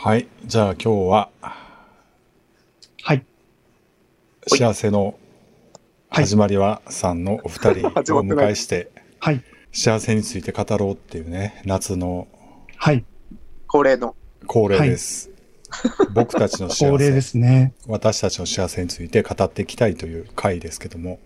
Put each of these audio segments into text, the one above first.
はい。じゃあ今日は、はい。幸せの始まりはさんのお二人 をお迎えして、はい。幸せについて語ろうっていうね、夏のはい。恒例の。恒例です。僕たちの幸せ恒例で、すね。私たちの幸せについて語っていきたいという回ですけども、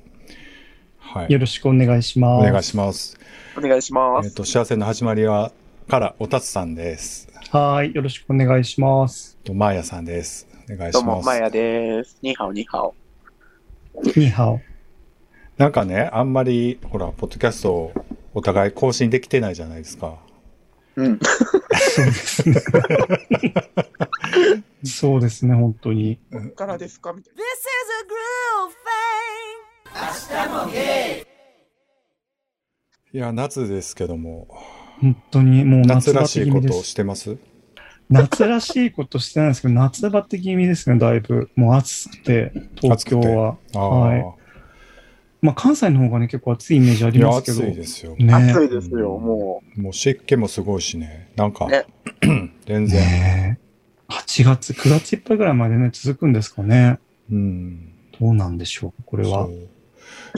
はい。よろしくお願いしおます。願いします。お願いしまえっ、す。と、幸せの始まりは、からおたつさんです。はい。よろしくお願いします。と、まーやさんです。お願いどうも、します。まやです。ニーハオ、ニーハオ。ニーハオ。なんかね、あんまり、ほら、ポッドキャストをお互い更新できてないじゃないですか。うん。そうですね。そうですね、本当に。こっからですか？みたい This is a groove thing. いや、夏ですけども、本当に、もう夏夏らバしいことを。してます？夏らしいことしてないんですけど、夏バテ気味ですね、だいぶ。もう暑くて、東京は。はいまあ、関西の方がね、結構暑いイメージありますけど。暑いですよ。ねな。暑いですよ、ももう湿気もすごいしね。なんか、ね 全然、ねえ8月、9月いっぱいぐらいまでね、続くんですかね。うん。どうなんでしょう、これは。そう。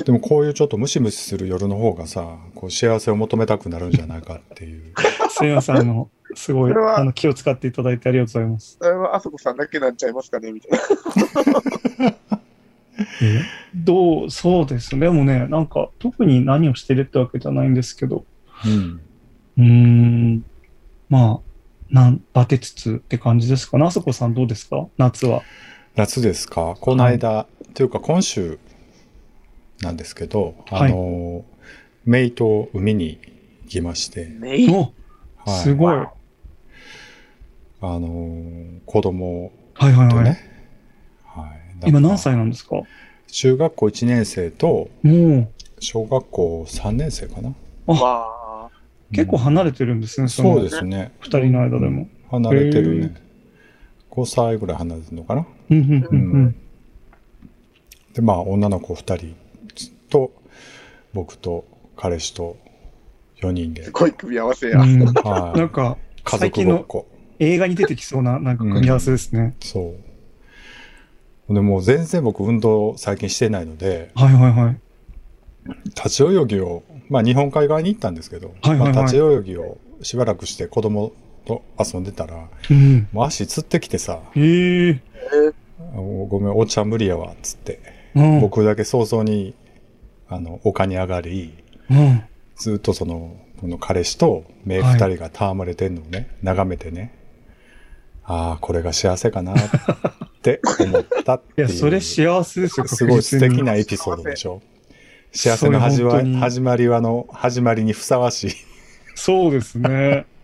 でもこういうちょっとムシムシする夜の方がさ、こう幸せを求めたくなるんじゃないかっていう。すいません、あの、すごい、あの、気を使っていただいてありがとうございます。う。それはあそこさんだけなんちゃいますかねみたいな。えどう、そうですね。でもね、なんか、特に何をしてるってわけじゃないんですけど、うん。うーん、まあ、なん、バテつつって感じですか？ね。あそこさんどうですか？夏は。夏ですか？この間、というか今週なんですけど、はいあの、メイと海に行きまして、メイいすごい。はいあの、子供はいはい。とね、はい。今何歳なんですか？中学校1年生とも小学校3年生かな。わう、結構離れてるんですね、そうですね。二人の間でも。離れてるへね。5歳ぐらい離れてるのかな。うん、うん、うん、うん。で、まあ、女の子2人と、僕と彼氏と4人でー。す、ごい組み合わせや。うんはい なんか、家最近の族ごっこ。映画に出てきそうな、なんか組み合わせですね。そう。でもう全然僕運動最近してないので、はいはいはい。立ち泳ぎを、まあ日本海側に行ったんですけど、はいはいはいまあ立ち泳ぎをしばらくして子供と遊んでたら、うん。もう足つってきてさ、へえ。えあのごめん、お茶無理やわ、っつって。うん。僕だけ早々に、あの、丘に上がり、うん。ずっとその、この彼氏と目二人が戯れてんのをね、眺めてね、ああ、これが幸せかなって思ったっていう。いや、それ幸せですよ、すごい素敵な。なエピソードでしょ。幸せの始まそれ本当に始まりはの、始まりにふさわしい。そうですね。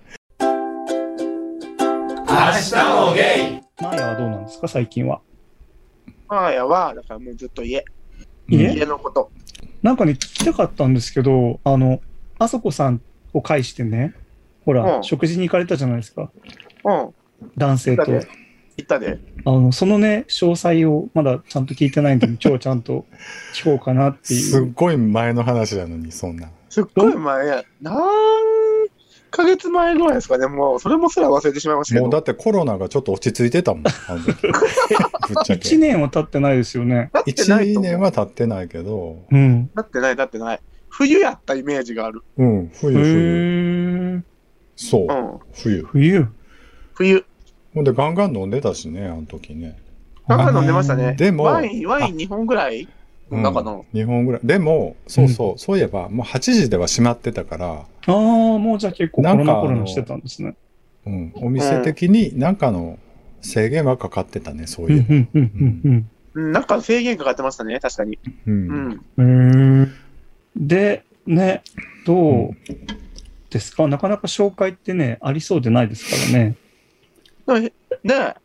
マーヤはどうなんですか、最近は。マヤは、だからもうずっと家。家？家のこと。なんかね、聞きたかったんですけど、あの、あそこさんを介してね、ほら、うん食事に行かれたじゃないですか、うん。男性と。行ったで。あの、そのね、詳細をまだちゃんと聞いてないんで、今日ちゃんと聞こうかなっていう。すっごい前の話なのに、そんな。すっごい前や。何ヶ月前ぐらいですかね。もう、それもすら忘れてしまいましたけど。もうだってコロナがちょっと落ち着いてたもん、あの時ぶっちゃけ。1年は経ってないですよね。なってない1と思う年は経ってないけど、うん。なってない、なってない。冬やったイメージがある。うん、へ冬、冬。ー。そうう、ん。冬。冬。冬。ほんでガンガン飲んでたしね、あの時ね。なんか飲んでましたね。でもワイン、ワイン2本ぐらい？うん中の。2本ぐらい。でも、そうそう、そういえば、もう8時では閉まってたから、ああ、もうじゃあ結構コロナコロなんかあのナしてたんですね。うん、お店的になんかの制限はかかってたね、そううん、いうう。ん、うん、うんなんか制限かかってましたね、確かに。う。うんん。うん。で、ね、どうですか？なかなか紹介ってね、ありそうでないですからね。で、で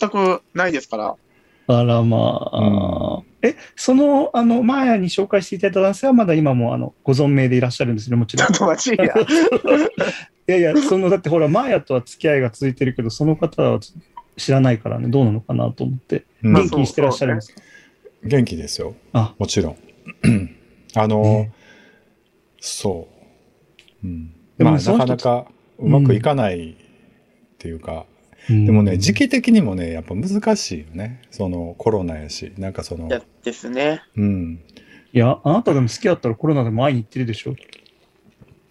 全くないですから。あらまあ。え、その、あの、前に紹介していただいた男性はまだ今も、あの、ご存命でいらっしゃるんですね、もちろんちょっ。と待ちや。いやいや、その、だってほら、マーヤとは付き合いが続いてるけど、その方は知らないからね、どうなのかなと思って。元気にしてらっしゃるんですか、元気ですよ。あ、もちろん。あの、ねそう。うん、でもまあ、なかなかうまくいかないっていうか、でもね、時期期的にもね、やっぱ難しいよね。そのコロナやし、なんかそのい、やですね。うん。いや、あなたでも好きだったらコロナでも会いに行ってるでしょ？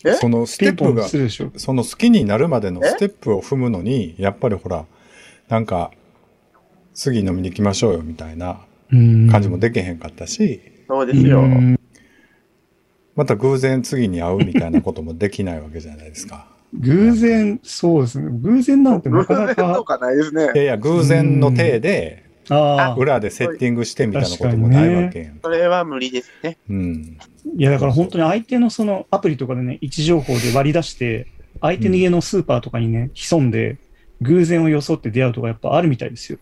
え？そのステップが、するでしょ？その好きになるまでのえ？ステップを踏むのに、やっぱりほら、なんか、次飲みに行きましょうよみたいなうん感じもできへんかったし、そうですよ。うんまた偶然次に会うみたいなこともできないわけじゃないですか。偶然、そうですね。偶然なんてなかな偶然とか、かないですねい。やいや、偶然の体で、ああ、裏でセッティングしてみたいなこともないわけやん。それは無理ですね。うん。いやだから本当に相手のそのアプリとかでね、位置情報で割り出して、相手の家のスーパーとかにね、潜んで、偶然を装って出会うとかやっぱあるみたいですよ。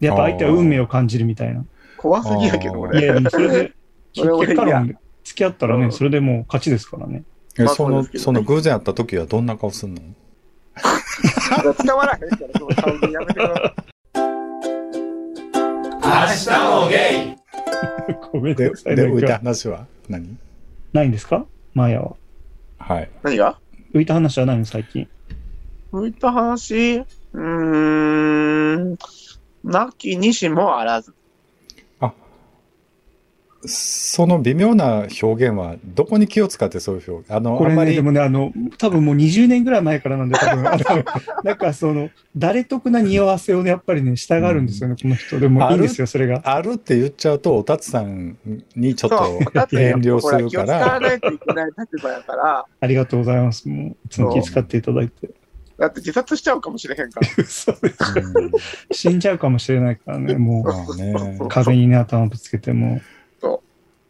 で、やっぱ相手は運命を感じるみたいな。怖すぎやけど、俺。いや、それで、それ俺結果論で付き合ったらね、うんそれでもう勝ちですからね。えその、まあその偶然会った時はどんな顔すんの？捕まらへんから、その顔にやめてくださ明日もゲイごめんで、なさい。で、なん浮いたか話は？何？ないんですか？マーヤは。はい。い。何が？浮いた話はないの？最近。向いた話？うーん。なきにしもあらず。その微妙な表現は、どこに気を使ってそういう表現？あの、これね、あんまりで、もね、あの、多分もう20年ぐらい前からなんで、多分、あの、なんかその、誰得な匂わせをね、やっぱりね、したがるんですよね、この人。でもいいんですよ、それが。あるって言っちゃうと、おたつさんにちょっと遠慮するから、わないといけない立場やから、ありがとうございます。もう、いつも気遣っていただいて。だって自殺しちゃうかもしれへんから。死んじゃうかもしれないからね、もまあねう、壁にね、頭ぶつけても。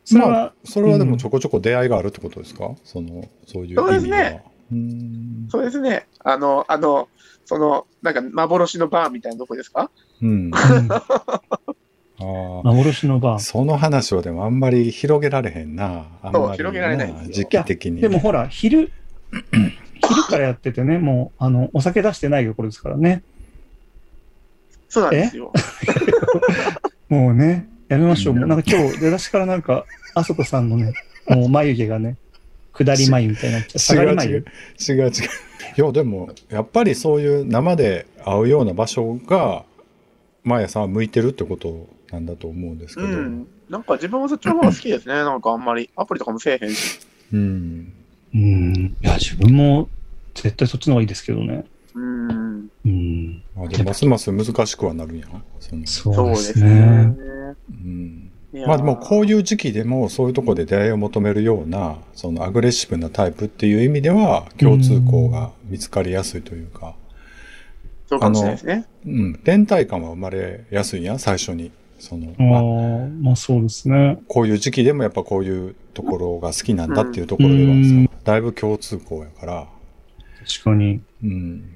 それは、それはでもちょこちょこ出会いがあるってことですか？その、そういう意味では。そうですねうーん。そうですね。あの、あの、その、なんか幻のバーみたいなとこですか？うん。う んあ幻のバあ。ー。その話をでもあんまり広げられへんな。あんまりそう広げられない時期的に。でもほら、昼、昼からやっててね、もう、あの、お酒出してないところですからね。そうなんですよ。もうね、やめましょう。なんか今日、出だしからなんか、あそこさんのね、もう眉毛がね、下り眉みたいになっちゃう。下がり眉？違う違う。違う違う。いや、でも、やっぱりそういう生で会うような場所が、マヤさんは向いてるってことなんだと思うんですけど。うん。なんか自分はそっちの方が好きですね。なんかあんまり。アプリとかもせえへんし。うん。うん。いや、自分も絶対そっちの方がいいですけどね。うん。うん。まあ、でもますます難しくはなるんやん。そのそうですすねね。。うん。まあでもこういう時期でもそういうところで出会いを求めるような、そのアグレッシブなタイプっていう意味では共通項が見つかりやすいというか、そうかもしれないですね。うん、連帯感は生まれやすいやん、最初に。その、あまああ、まあそうですね。こういう時期でもやっぱこういうところが好きなんだっていうところではさ、うんだいぶ共通項やから、確かに。うん。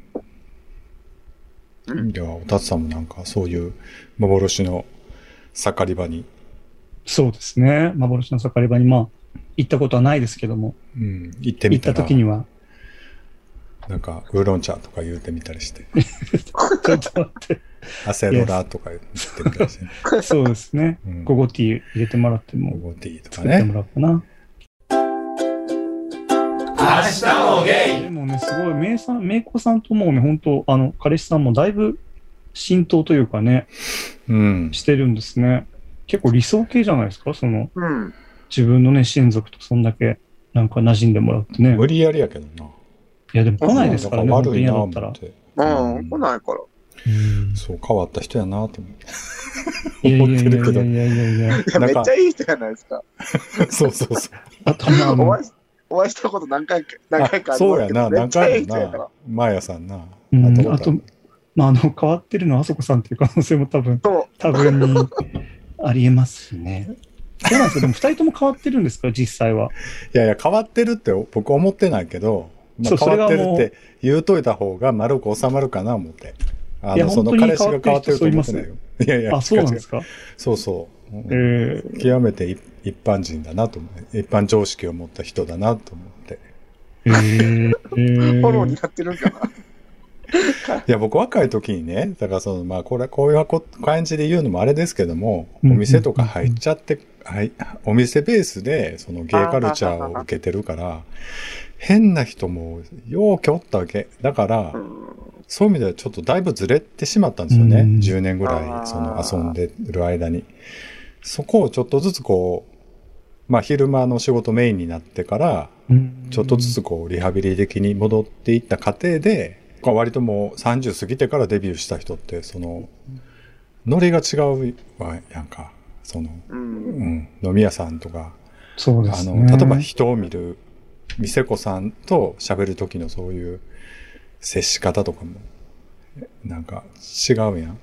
うん。では、おたつさんもなんかそういう幻の盛り場に、そうですね。幻の盛り場に、まあ、行ったことはないですけども、うん、行って行ったみたら、時には、なんか、ウーロン茶とか言うてみたりして、ちょっと待って。アセロラとか言ってみたりして、ね、そうですね。うん。ゴゴティー入れてもらっても、ゴゴティーとか作ってもね。らおうかな。明日もゲイでもね、すごい、メイさん、メイコさんともうね、本当あの、彼氏さんもだいぶ浸透というかね、うん。してるんですね。結構理想系じゃないですかその、うん。自分のね、親族とそんだけ、なんか馴染んでもらってね。無理やりやけどな。いや、でも来ないですからね、悪いなに嫌だったら。思って。うん。来ないから。うんそう、変わった人やなと思って。いやいやいやい思ってるけどやいやいやいや。いや、なんかめっちゃいい人じゃないですか。そうそうそう。あと、まあ、お会いしお会いしたこと何回か、何回かありそうやな、ますけど、め何回もな。。マーヤさんな。うんあと、まあ、あの、変わってるのはあそこさんっていう可能性も多分。多分にありえますね。そうなんですよ。でも、二人とも変わってるんですか実際は？いやいや、変わってるって僕思ってないけど、まあ、変わってるって言うといた方が丸く収まるかな思って。あいやの、その本当に彼氏が変わってると思ってないよ。いやいや、あ、そうなんですか？そうそう。うんえー、極めて一一般人だなと思って、一般常識を持った人だなと思って。フォローにー、なってるんかな。いや、僕若い時にね、だからその、まあ、これ、こういうこ感じで言うのもあれですけども、うんお店とか入っちゃって、はい、お店ベースで、そのゲイカルチャーを受けてるから、変な人もようけおったわけ。だからう、んそういう意味ではちょっとだいぶずれてしまったんですよね。うん10年ぐらい、その遊んでる間に。そこをちょっとずつこう、まあ昼間の仕事メインになってから、うんちょっとずつこうリハビリ的に戻っていった過程で、割ともう30過ぎてからデビューした人って、その、ノリが違うわやんか。その、う。うんん、飲み屋さんとか、あそうですね。の、例えば人を見る、店子さんと喋る時のそういう接し方とかも、なんか違うやん。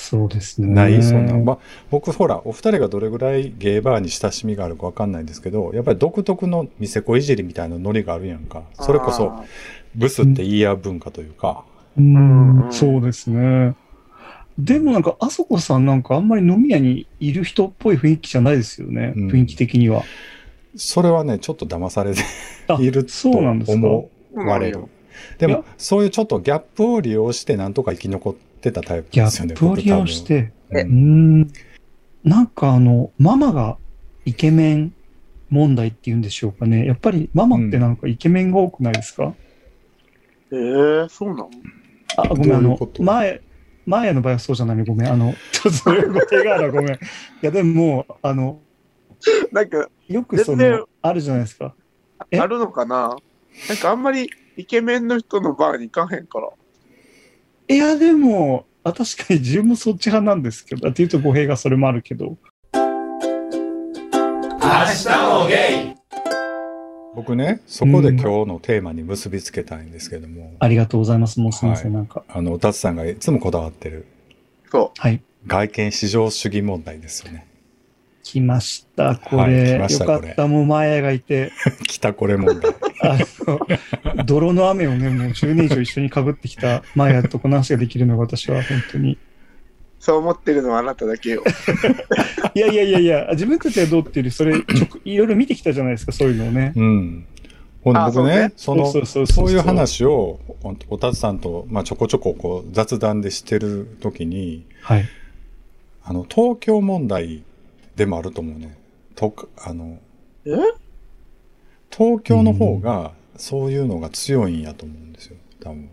そうですね。ないそんな。まあ、僕ほら、お二人がどれぐらいゲーバーに親しみがあるかわかんないんですけど、やっぱり独特の店子いじりみたいなノリがあるやんか。それこそ、あブスって言い合う文化というか、うんうんそうですね。でもなんか、あそこさんなんかあんまり飲み屋にいる人っぽい雰囲気じゃないですよね。うん雰囲気的には。それはね、ちょっと騙されてあ いるとそうなんですか。思われる。でもそういうちょっとギャップを利用してなんとか生き残ってたタイプギャですよね。ップを利用して。僕多分うーん。なんかあの、ママがイケメン問題っていうんでしょうかね。やっぱりママってなんかイケメンが多くないですか、えー、そうなの？あ、ごめん、あの前、前の場合はそうじゃないね。ごめん。あの、ちょっとそれご手があるごめん。いや、でも、あの、なんか、よくその、あるじゃないですか。え？あるのかな？なんかあんまりイケメンの人のバーに行かへんから。いや、でも、あ確かに自分もそっち派なんですけど、っていうと語弊がそれもあるけど。明日もゲイ僕ね、そこで今日のテーマに結びつけたいんですけども、ありがとうございます。もうすみません、はなんか。あの、おたつさんがいつもこだわってるそはい。外見至上主義問題ですよね。来ました、こはいれ。来ましたこれよかった、もう前がいて。来たこれ問題。あの、泥の雨をね、もう10年以上一緒に被ってきたマヤとこの話ができるのが私は本当に。う。そう思ってるのはあなただけよ。いやいやいやいや、自分たちはどうっていうより、それ、ちょくいろいろ見てきたじゃないですか、そういうのをね。うん。ほんで僕あそうねね、その、そういう話を、おおたつさんと、まあ、ちょこちょここう雑談でしてるときに、はい。あの、東京問題でもあると思うね。とか、あの、え？東京の方が、そういうのが強いんやと思うんですよ、多分。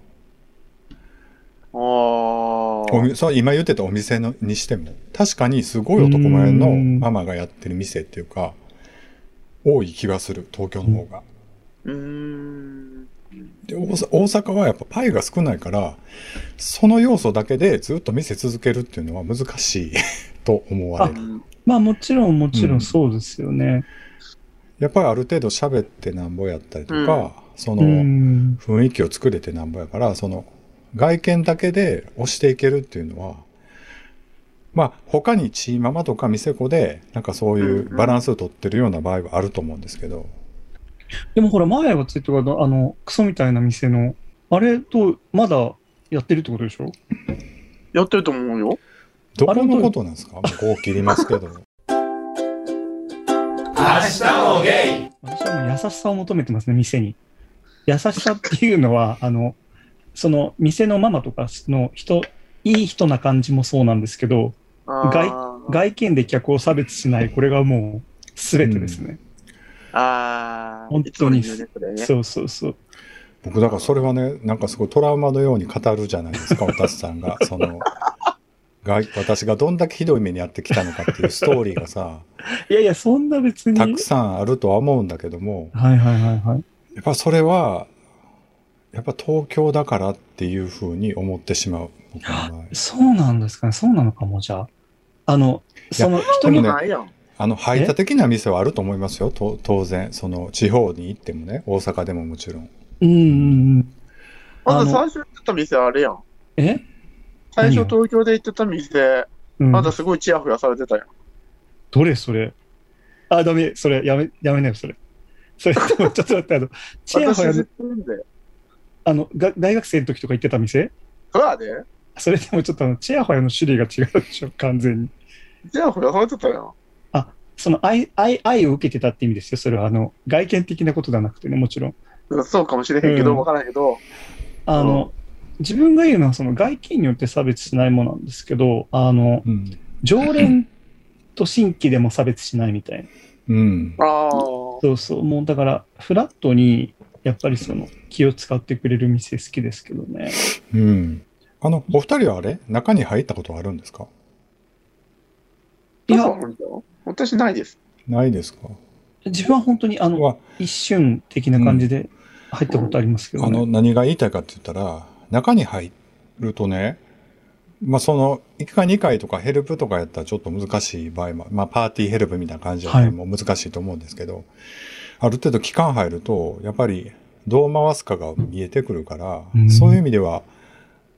あおみそう今言ってたお店のにしても、確かにすごい男前のママがやってる店っていうか、多い気がする、東京の方が。うーん。で大阪大阪はやっぱパイが少ないから、その要素だけでずっと店続けるっていうのは難しい と思われる。まあもちろんもちろうんんそうですよね。やっぱりある程度喋ってなんぼやったりとか、そのうん。雰囲気を作れてなんぼやから、その外見だけで押していけるっていうのは、まあ他にチーママとか店子でなんかそういうバランスを取ってるような場合はあると思うんですけど、でもほら、マヤがついてるあの、クソみたいな店の、あれと、まだやってるってことでしょ？やってると思うよ。どこのことなんですか？もうこう切りますけど。明日もゲイ私はもう優しさを求めてますね、店に。優しさっていうのは、あの、その店のママとかの人、いい人な感じもそうなんですけど、あー外見で客を差別しない、これがもう全てですね。あー。本当にねそうそうそう。僕だからそれはね、なんかすごいトラウマのように語るじゃないですか、おたつさんが。その、が私がどんだけひどい目に遭ってきたのかっていうストーリーがさ、いやいや、そんな別に。たくさんあるとは思うんだけども、はいはいはいはい。やっぱそれは、やっぱ東京だからっていうふうに思ってしまう。そうなんですかね。そうなのかも、じゃあ。あの、その人にねないやん。あの、排他的な店はあると思いますよ。と当然。その、地方に行ってもね、大阪でももちろん。うんうんうん。あの最初行ってた店あれやん。え？最初東京で行ってた店、うんあんたすごいチヤホヤされてたやん。どれそれ？あ、ダメ、それ、やめ、やめなよ、それ。それ、ちょっと待って、あの、チヤホヤ。あの、が大学生の時とか行ってた店？そうやで？それでもちょっとあの、チヤホヤの種類が違うでしょ、完全に。チヤホヤされてたやん。その愛、愛、愛を受けてたって意味ですよ。それは、あの、外見的なことではなくてね、もちろん。うんそうかもしれへんけど、うんわからんけど、あの、自分が言うのは、その外見によって差別しないものなんですけど、あの、うん。常連と新規でも差別しないみたいな。うん。ああ。そうそう。もうだから、フラットに、やっぱりその気を使ってくれる店好きですけどね。うん。あの、お二人はあれ？中に入ったことはあるんですか？いや私ないです。ないですか？自分は本当にあの、は、一瞬的な感じで入ったことありますけどね。あの、何が言いたいかって言ったら、中に入るとね、まあ、その、1回2回とかヘルプとかやったらちょっと難しい場合も、まあ、パーティーヘルプみたいな感じだっもう難しいと思うんですけど、ある程度期間入ると、やっぱりどう回すかが見えてくるから、うんそういう意味では、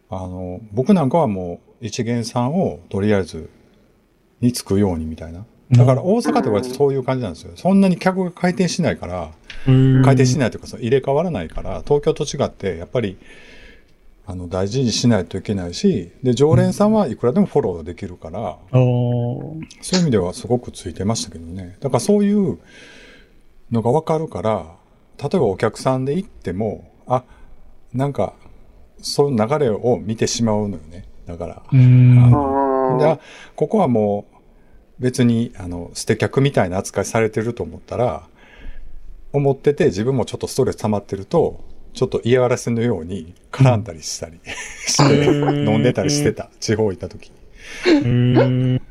あの、僕なんかはもう一元さんをとりあえずにつくようにみたいな。だから大阪とかそういう感じなんですよ。そんなに客が回転しないから、回回転しないというかその入れ替わらないから東京と違ってやっぱりあの大事にしないといけないしで常連さんはいくらでもフォローできるから、あーそういう意味ではすごくついてましたけどねだからそういうのが分かるから例えばお客さんで行ってもあなんかそういう流れを見てしまうのよねだから。うーん。あであここはもう別にあの捨て客みたいな扱いされてると思ったら思ってて自分もちょっとストレス溜まってるとちょっと嫌がらせのように絡んだりしたりして、うん飲んでたりしてた。地方行った時うーん。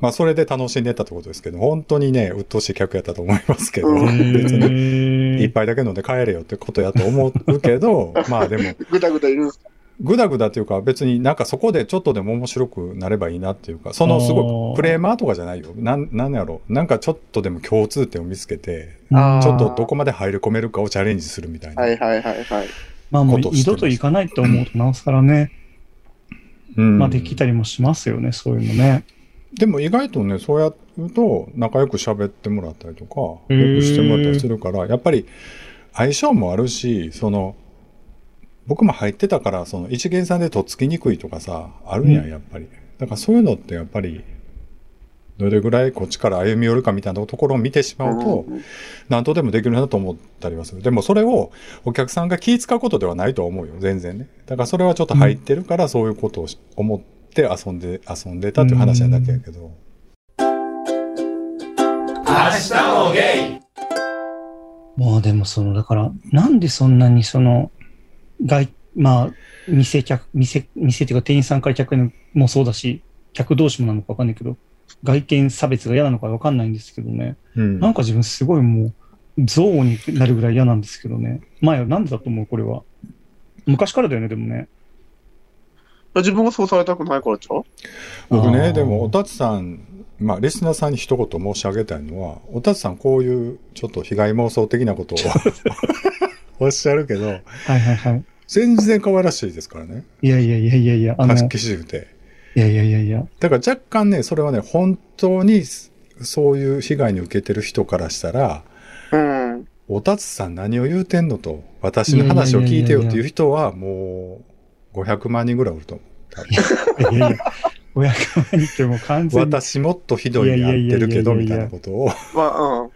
まあそれで楽しんでたってことですけど本当にね鬱陶しい客やったと思いますけどうん。別に。に一杯だけ飲んで帰れよってことやと思うけど まあでも。ぐだぐだいるんですか？ぐだぐだっていうか別になんかそこでちょっとでも面白くなればいいなっていうか、そのすごあーくプレーマーとかじゃないよ。なん、なんやろ？なんかちょっとでも共通点を見つけて、ちょっとどこまで入り込めるかをチャレンジするみたいな。はいはいはいはい。まあもう二度と行かないと思うとなおさらね、うんまあできたりもしますよね、そういうのね。でも意外とね、そうやると仲良く喋ってもらったりとか、よくしてもらったりするから、やっぱり相性もあるし、その、僕も入ってたから、その一元さんでとっつきにくいとかさ、あるんや、うんやっぱり。だからそういうのってやっぱり、どれぐらいこっちから歩み寄るかみたいなところを見てしまうと、うん何とでもできるなと思ったりはする。でもそれをお客さんが気使うことではないと思うよ、全然ね。だからそれはちょっと入ってるから、そういうことをし思って遊んで、遊んでたっていう話なだけやけど。明日もゲイもうでもその、だから、なんでそんなにその、外、まあ、店客、店、店っていうか店員さんから客にもそうだし、客同士もなのかわかんないけど、外見差別が嫌なのかわかんないんですけどね。うんなんか自分すごいもう、憎悪になるぐらい嫌なんですけどね。前はなんでだと思う？これは。昔からだよね、でもね。自分がそうされたくないからちゃう僕ね、でも、おたつさん、まあ、リスナーさんに一言申し上げたいのは、おたつさんこういうちょっと被害妄想的なことを おっしゃるけど、はいはいはい。全然可愛らしいですからね。いやいやいやいやいや、あの、してて。いやいやいやいや。だから若干ね、それはね、本当にそういう被害に受けてる人からしたら、うん。おたつさん何を言うてんのと、私の話を聞いてよっていう人は、もう500万人ぐらいおると思う。多分いやいや、500万人ってもう完全に。私もっとひどいにやってるけど、みたいなことを。まあ、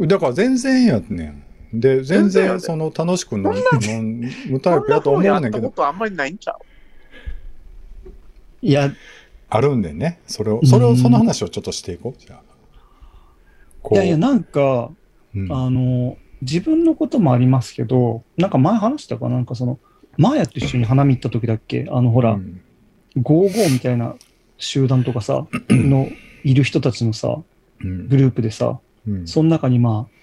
うん。だから全然やねん。で、全全然その楽しく飲む飲むタイプやと思うねんけど。やったこ、とあんまりないんちゃう？いや、あるんでね。それを、それを、うんその話をちょっとしていこう。じゃあ。こいやいや、なんか、うん。あの、自分のこともありますけど、なんか前話したかな？なんかその、マーヤと一緒に花見行った時だっけ？あの、ほら、うん。ゴーゴーみたいな集団とかさ、の、いる人たちのさ、うん。グループでさ、うん。その中にまあ、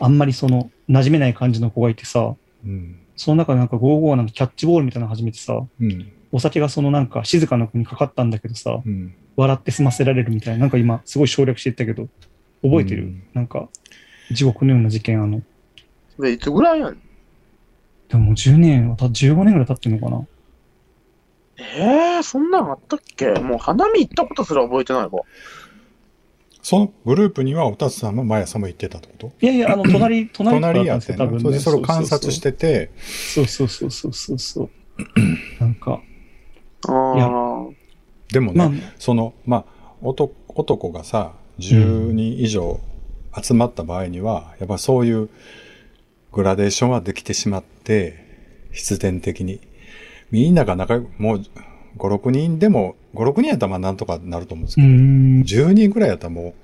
あんまりその、馴染めない感じの子がいてさ、うん。その中でなんかゴーゴーなんかキャッチボールみたいなの始めてさ、うん。お酒がそのなんか静かな子にかかったんだけどさ、うん。笑って済ませられるみたいな、なんか今すごい省略していったけど、覚えてる、うん。なんか、地獄のような事件、あの、それいつぐらいやでももう10年はた、15年ぐらい経ってるのかな。えー、そんなんあったっけ？もう花見行ったことすら覚えてないわ。そのグループにはおたつさんも毎朝も行ってたってこと？いやいや、あの、隣、隣隣やってん多分ね。のそれでそれを観察してて、そうそうそうそうそうそう。なんか、ああ。でもまあね、、その、まあ、男男がさ、10人以上集まった場合には、やっぱそういうグラデーションはできてしまって、必然的に。みんなが仲良く、もう5、6人でも、5、6人やったらまあなんとかなると思うんですけうど、ん。10人ぐらいやったらもう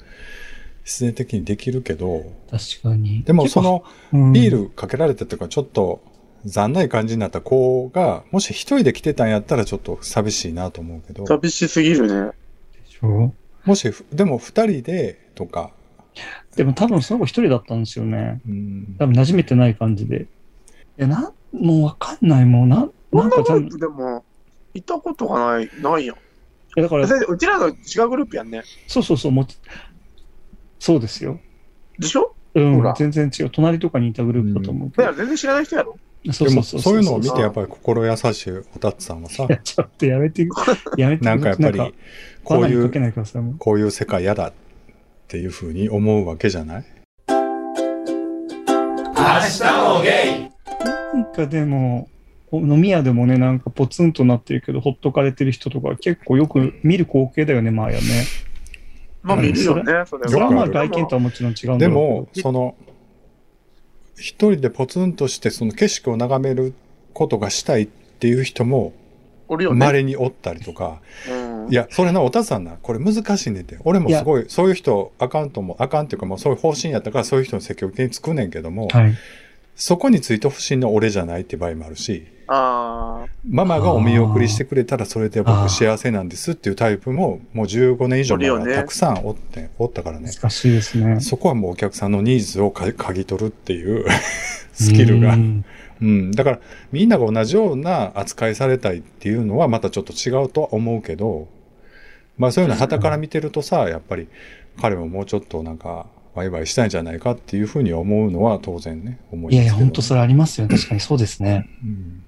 必然的にできるけど、確かに。でもそのうん、ビールかけられたというかちょっと残ない感じになった子が、もし一人で来てたんやったらちょっと寂しいなと思うけど、寂しすぎるね。でしょ？もしふ、でも二人でとか、でも多分その子一人だったんですよね。うん多分馴染めてない感じで。いや、な、もうわかんない、もうな、こなんんかでも、行ったことがない、ないやん。いやだから、でうちらの違うグループやんね。そうそうそう、もう、そうですよ。でしょ？うん全然違う。隣とかにいたグループだと思うけど。だから全然知らない人やろ。そうそうそう。そういうのを見てやっぱり心優しいおたつさんはさい、や、ちょっとやめて、やめて。なんかやっぱりこういう、こういう世界嫌だっていうふうに思うわけじゃない？明日もゲイなんかでも、お飲み屋でもね、なんかポツンとなってるけど、ほっとかれてる人とか結構よく見る光景だよね、マーヤね。まあ見るよね、それそれはまあ外見とはもちろん違うんだでも。その、一人でポツンとしてその景色を眺めることがしたいっていう人もおるよね。稀におったりとか、うんいや、それな、おたつさんな、これ難しいねんて。俺もすごい、そういう人、あかんとも、あかんっていうか、もうそういう方針やったから、そういう人に積極的につくねんけども、はい。そこについてほしいのは俺じゃないって場合もあるし、あママがお見送りしてくれたらそれで僕幸せなんですっていうタイプも、もう15年以上前おるよねからたくさんおって、おったからね。難しいですね。そこはもうお客さんのニーズをか嗅ぎ取るっていう スキルがう。んうん。だから、みんなが同じような扱いされたいっていうのはまたちょっと違うとは思うけど、まあそういうの旗から見てるとさ、やっぱり彼ももうちょっとなんか、ワイワイしたいんじゃないかっていうふうに思うのは当然ね、思いいやいや、ますけど。本当それありますよね。確かにそうですね。うん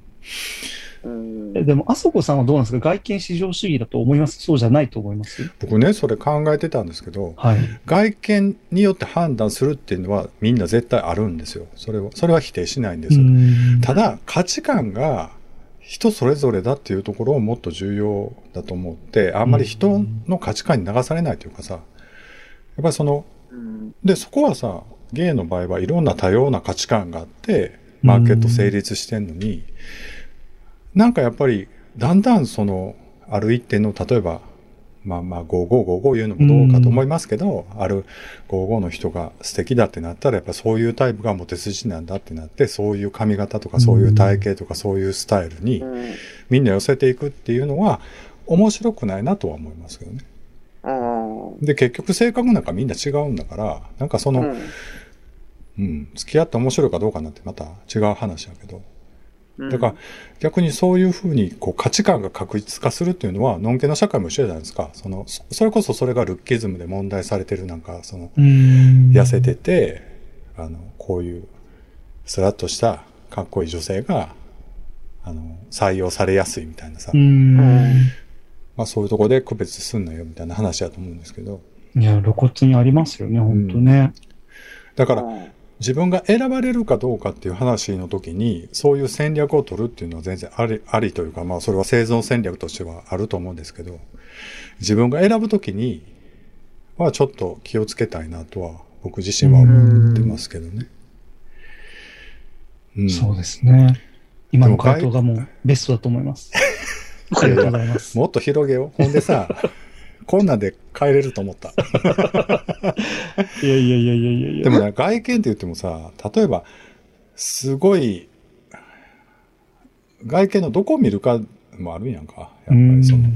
でも、あそこさんはどうなんですか？外見至上主義だと思います？そうじゃないと思います？僕ね、それ考えてたんですけど、はい。外見によって判断するっていうのはみんな絶対あるんですよ。それは、それは否定しないんです。うん。ただ、価値観が人それぞれだっていうところをもっと重要だと思って、あんまり人の価値観に流されないというかさ、やっぱりその、うん。で、そこはさ、ゲイの場合はいろんな多様な価値観があって、マーケット成立してんのに、なんかやっぱり、だんだんその、ある一定の、例えば、まあまあ、5555言うのもどうかと思いますけど、ある55の人が素敵だってなったら、やっぱそういうタイプがモテ筋なんだってなって、そういう髪型とか、そういう体型とか、そういうスタイルにうんみんな寄せていくっていうのは、面白くないなとは思いますけどね。うんで、結局性格なんかみんな違うんだから、なんかその、うんうん、付き合って面白いかどうかなんてまた違う話やけど。うんだから逆にそういうふうにこう価値観が確実化するっていうのは、のんけの社会も一緒じゃないですか。その、そそれこそそれがルッキズムで問題されてるなんか、その、うん痩せてて、あの、こういう、スラッとしたかっこいい女性が、あの、採用されやすいみたいなさ、うん。まあそういうとこで区別すんなよみたいな話だと思うんですけど、いや、露骨にありますよね、本当ね。だからうん自分が選ばれるかどうかっていう話の時に、そういう戦略を取るっていうのは全然あり、ありというか、まあそれは生存戦略としてはあると思うんですけど、自分が選ぶ時にはちょっと気をつけたいなとは、僕自身は思ってますけどね。うんそうですね。今の回答がもうベストだと思います。ありがとうございます。もっと広げよう。ほんでさ、こんなんで帰れると思った。いやいやいやいやいやいや。でもね、外見って言ってもさ、例えば、すごい、外見のどこを見るかもあるんやんか。やっぱりその、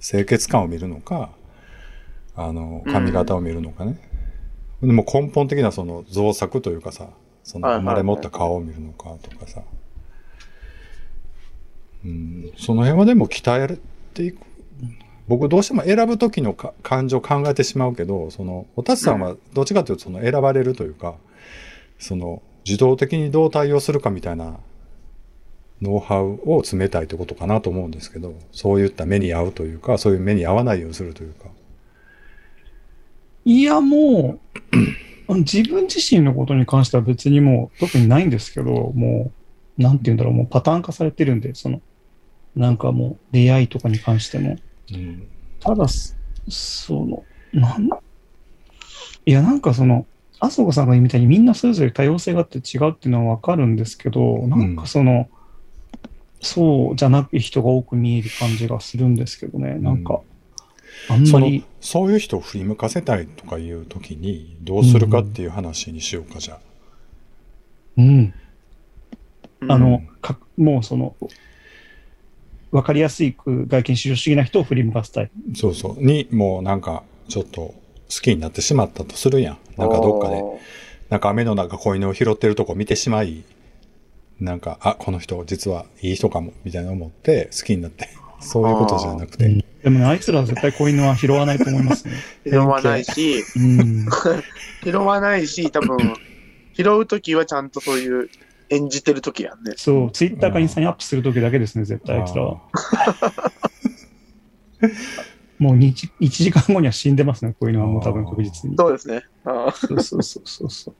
清潔感を見るのか、あの、髪型を見るのかね。でも根本的なその造作というかさ、その生まれ持った顔を見るのかとかさ。うん、その辺はでも鍛えていく。僕どうしても選ぶ時のか感情を考えてしまうけど、その、おたつさんはどっちかというとその選ばれるというか、その、自動的にどう対応するかみたいなノウハウを詰めたいってことかなと思うんですけど、そういった目に合うというか、そういう目に合わないようにするというか。いや、もう、自分自身のことに関しては別にもう特にないんですけど、もう、なんて言うんだろう、もうパターン化されてるんで、その、なんかもう出会いとかに関しても。うん。ただ、すその、なん、いや、なんかその、あそこさんが言うみたいにみんなそれぞれ多様性があって違うっていうのはわかるんですけど、なんかその、そうじゃなく人が多く見える感じがするんですけどね。なんか、あんそのまり、そういう人を振り向かせたいとかいう時にどうするかっていう話にしようか、じゃあ。うん。あのうん、かもうその、わかりやすい外見至上主義な人を振り向かせたい。そうそう。に、もうなんか、ちょっと好きになってしまったとするやん。なんかどっかで。なんか雨の中子犬を拾ってるとこ見てしまい、なんか、あ、この人実はいい人かも、みたいな思って好きになって。そういうことじゃなくて。うんでもね、あいつらは絶対子犬は拾わないと思いますね。拾わないし、うん。拾わないし、多分、拾うときはちゃんとそういう演じてるときやんね。そう、ツイッターかインスタにアップするときだけですね、絶対あいつらは。もう 1, 1時間後には死んでますね、こういうのはもう多分確実に。そうですね。そうそうそうそうそう。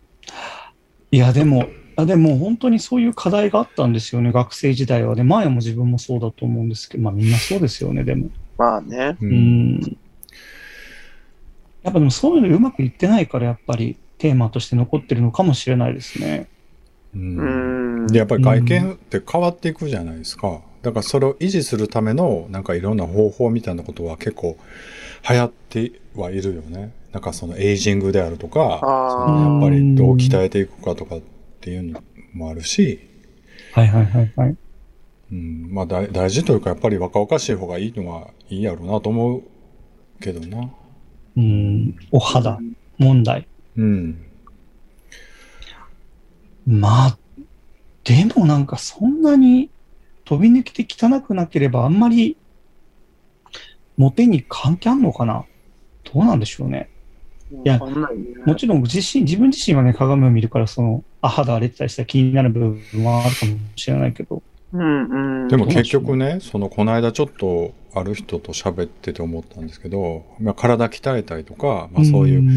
いや、でも、あでも本当にそういう課題があったんですよね、学生時代はね。前も自分もそうだと思うんですけど、まあみんなそうですよね、でも。まあね。う。うんん。やっぱでもそういうのうまくいってないから、やっぱりテーマとして残ってるのかもしれないですね。う。うんん。で、やっぱり外見って変わっていくじゃないですか。だからそれを維持するための、なんかいろんな方法みたいなことは結構流行ってはいるよね。なんかそのエイジングであるとか、そのやっぱりどう鍛えていくかとかっていうのもあるし、はいはいはいはい。うん、まあ大大事というかやっぱり若々しい方がいいのはいいやろうなと思うけどな。うん、お肌問題。うん。まあ、でもなんかそんなに飛び抜けて汚くなければあんまりモテに関係あんのかな？どうなんでしょうね。いねもちろん自身、自分自身はね、鏡を見るから、その、あ、肌荒れてたりしたら気になる部分はあるかもしれないけど。うんうん。でも結局ね、そのこの間ちょっとある人と喋ってて思ったんですけど、まあ、体鍛えたりとか、まあ、そういううん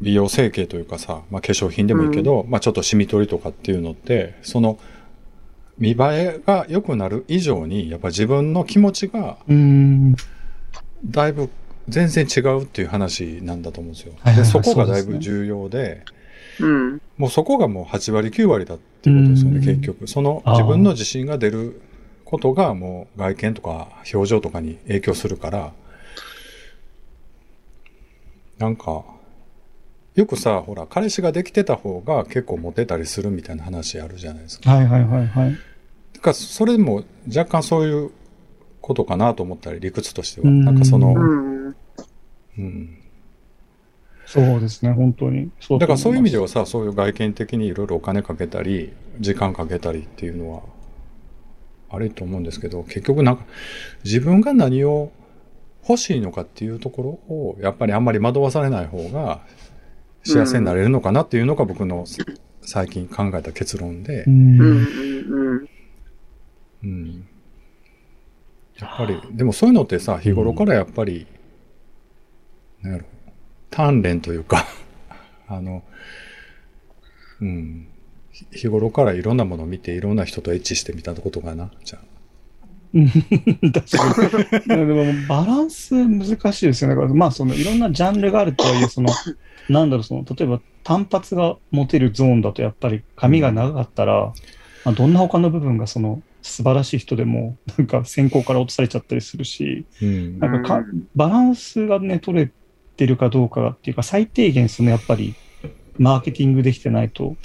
美容整形というかさ、まあ、化粧品でもいいけど、まあ、ちょっとシミ取りとかっていうのって、その見栄えが良くなる以上に、やっぱ自分の気持ちがうん。だいぶ全然違うっていう話なんだと思うんですよ。はいはいはいでそこがだいぶ重要で、うん。もうそこがもう8割9割だっていうことですよね、うん結局。その自分の自信が出ることがもう外見とか表情とかに影響するから、なんか、よくさ、ほら、彼氏ができてた方が結構モテたりするみたいな話あるじゃないですか。はいはいはいはい。だからそれも若干そういうことかなと思ったり、理屈としては。うんなんかその、うん。うん。そうですね、本当に。そだからそういう意味では。はさ、そういう外見的にいろいろお金かけたり、時間かけたりっていうのは、あれと思うんですけど、結局なんか、自分が何を欲しいのかっていうところを、やっぱりあんまり惑わされない方が、幸せになれるのかなっていうのが僕の最近考えた結論でう、うん。やっぱり、でもそういうのってさ、日頃からやっぱり、なんやろ、鍛錬というか、あの、うん。ひ日頃からいろんなものを見て、いろんな人とエッチしてみたことがな、じゃあ。確かに。でもバランス難しいですよね。だからまあ、そのいろんなジャンルがあるとはいえ、その、なんだろう、その、例えば単発が持てるゾーンだと、やっぱり髪が長かったら、まあ、どんな他の部分がその、素晴らしい人でも、なんか先行から落とされちゃったりするし、うんなんかかバランスがね、取れてるかどうかっていうか、最低限、そのやっぱり、マーケティングできてないと、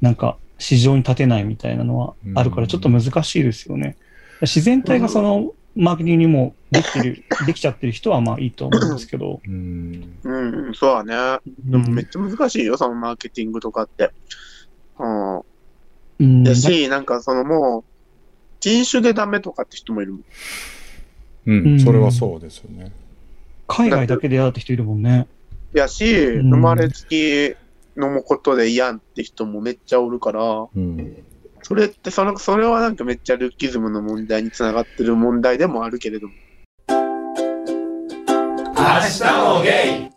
なんか、市場に立てないみたいなのはあるから、うんちょっと難しいですよね。自然体がその、マーケティングにもできてる、できちゃってる人はまあいいと思うんですけど。うん。うん。そうだね。でもめっちゃ難しいよ、そのマーケティングとかって。うん。うんやし、なんかそのもう、人種でダメとかって人もいるもん。うん。それはそうですよね。海外だけでやって人いるもんね。やし、ん生まれつきのもことで嫌んって人もめっちゃおるから、うん。それってその、それはなんかめっちゃルッキズムの問題につながってる問題でもあるけれども。明日もゲイ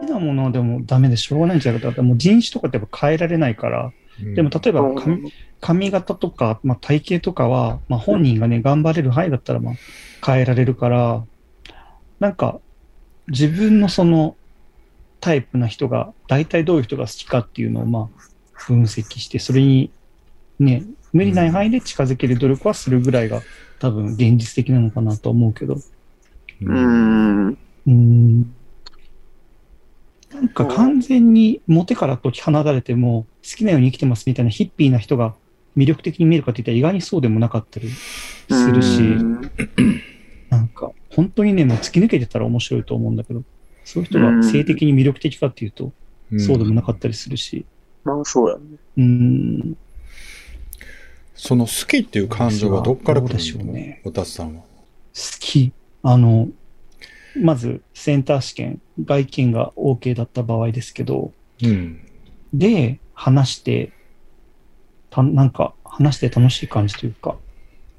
好きなものはでもダメでしょうがないんじゃないかと。だってもう人種とかってやっぱ変えられないから。でも例えばうん髪髪型とか、まあ、体型とかは、まあ、本人がね、頑張れる範囲だったら、まあ、変えられるから、なんか、自分のそのタイプな人が、大体どういう人が好きかっていうのを、まあ、分析して、それに、ね、無理ない範囲で近づける努力はするぐらいが多分現実的なのかなと思うけど。うーん。うーん。なんか完全にモテから解き放たれても好きなように生きてますみたいなヒッピーな人が魅力的に見えるかって言ったら意外にそうでもなかったりするし、うんなんか本当にね、もう突き抜けてたら面白いと思うんだけど、そういう人が性的に魅力的かっていうと、そうでもなかったりするし、まあそうやね。うーん、その好きっていう感情はどっから来どうでしょるのうねおたつさんは。好き。あの、まずセンター試験、外見が OK だった場合ですけど、うん。で、話して、たなんか話して楽しい感じというか、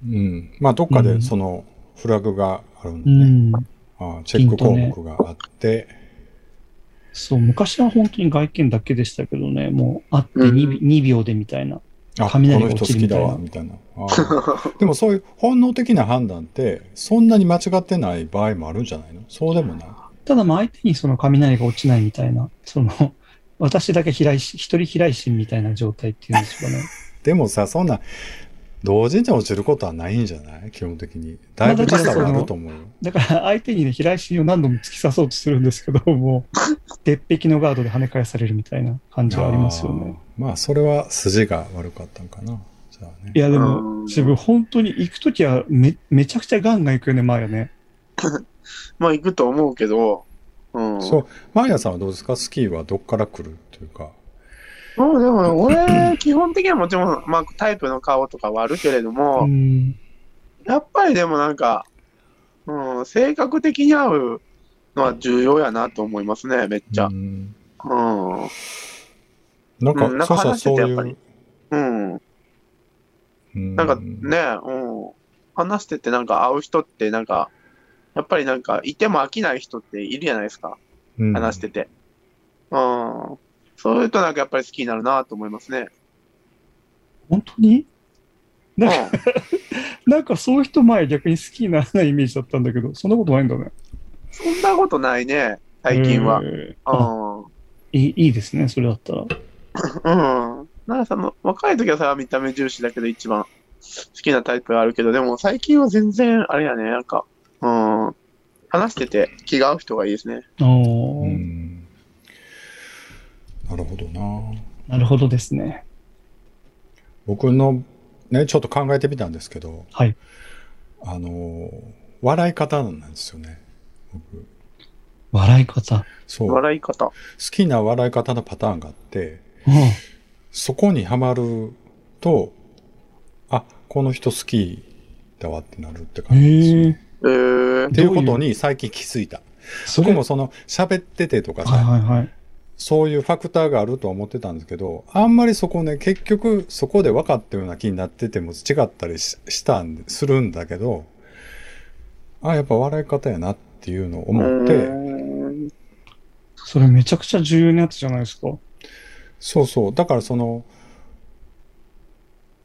うん。まあ、どっかでうんそのフラグがあるんうだね。ん、ああチェック項目があって、そう、昔は本当に外見だけでしたけどね、もう会って 2,、うん2秒でみたいな。あ、こ雷がの人好きだわ、落ちるみたいなみたいな。でもそういう本能的な判断って、そんなに間違ってない場合もあるんじゃないの？そうでもない。ただまあ相手にその雷が落ちないみたいな、その、私だけ飛来し、一人飛来心みたいな状態っていうんですかね。でもさ、そんな、同時に落ちることはないんじゃない？基本的に。だいぶ時差があると思うよ。だから相手にね、飛来心を何度も突き刺そうとするんですけど、もう、鉄壁のガードで跳ね返されるみたいな感じはありますよね。まあ、それは筋が悪かったんかな。じゃあね。いやでうんも、自分本当に行くときはめ、めちゃくちゃガンガン行くよね、前はね。まあ行くと思うけど、うん。そう。マーヤさんはどうですか？スキーはどっから来るというか。もうでも、俺、基本的にはもちろん、まあタイプの顔とかはあるけれども、うん。やっぱりでもなんか、うん、性格的に合うのは重要やなと思いますね、めっちゃう。んうん。なんか、うんなんか話しててやっぱり。うん。うんなんかね、うん。話しててなんか会う人ってなんか、やっぱりなんか、いても飽きない人っているじゃないですか。うん話してて。うん。そういうとなんかやっぱり好きになるなと思いますね。本当に？うん。なんかそういう人前逆に好きにならないイメージだったんだけど、そんなことないんだね。そんなことないね、最近は。うん。いいいいですね、それだったら。うん。なんかさ、もう若い時はさ、見た目重視だけど一番好きなタイプがあるけど、でも最近は全然、あれやね、なんか、うん。話してて気が合う人がいいですね。おーうんなるほどな。なるほどですね。僕のね、ちょっと考えてみたんですけど、はい。あの、笑い方なんですよね。僕。笑い方。そう。好笑い方。きな笑い方のパターンがあって、うんそこにはまると、あ、この人好きだわってなるって感じですね。。えーっ、ていうことに最近気づいた。それ僕もその喋っててとかさ、はいはいはい。そういうファクターがあるとは思ってたんですけど、あんまりそこね、結局そこで分かったような気になってても違ったりししたんでするんだけど、あ、やっぱ笑い方やなっていうのを思って、うんそれめちゃくちゃ重要なやつじゃないですか。そうそう。だからその、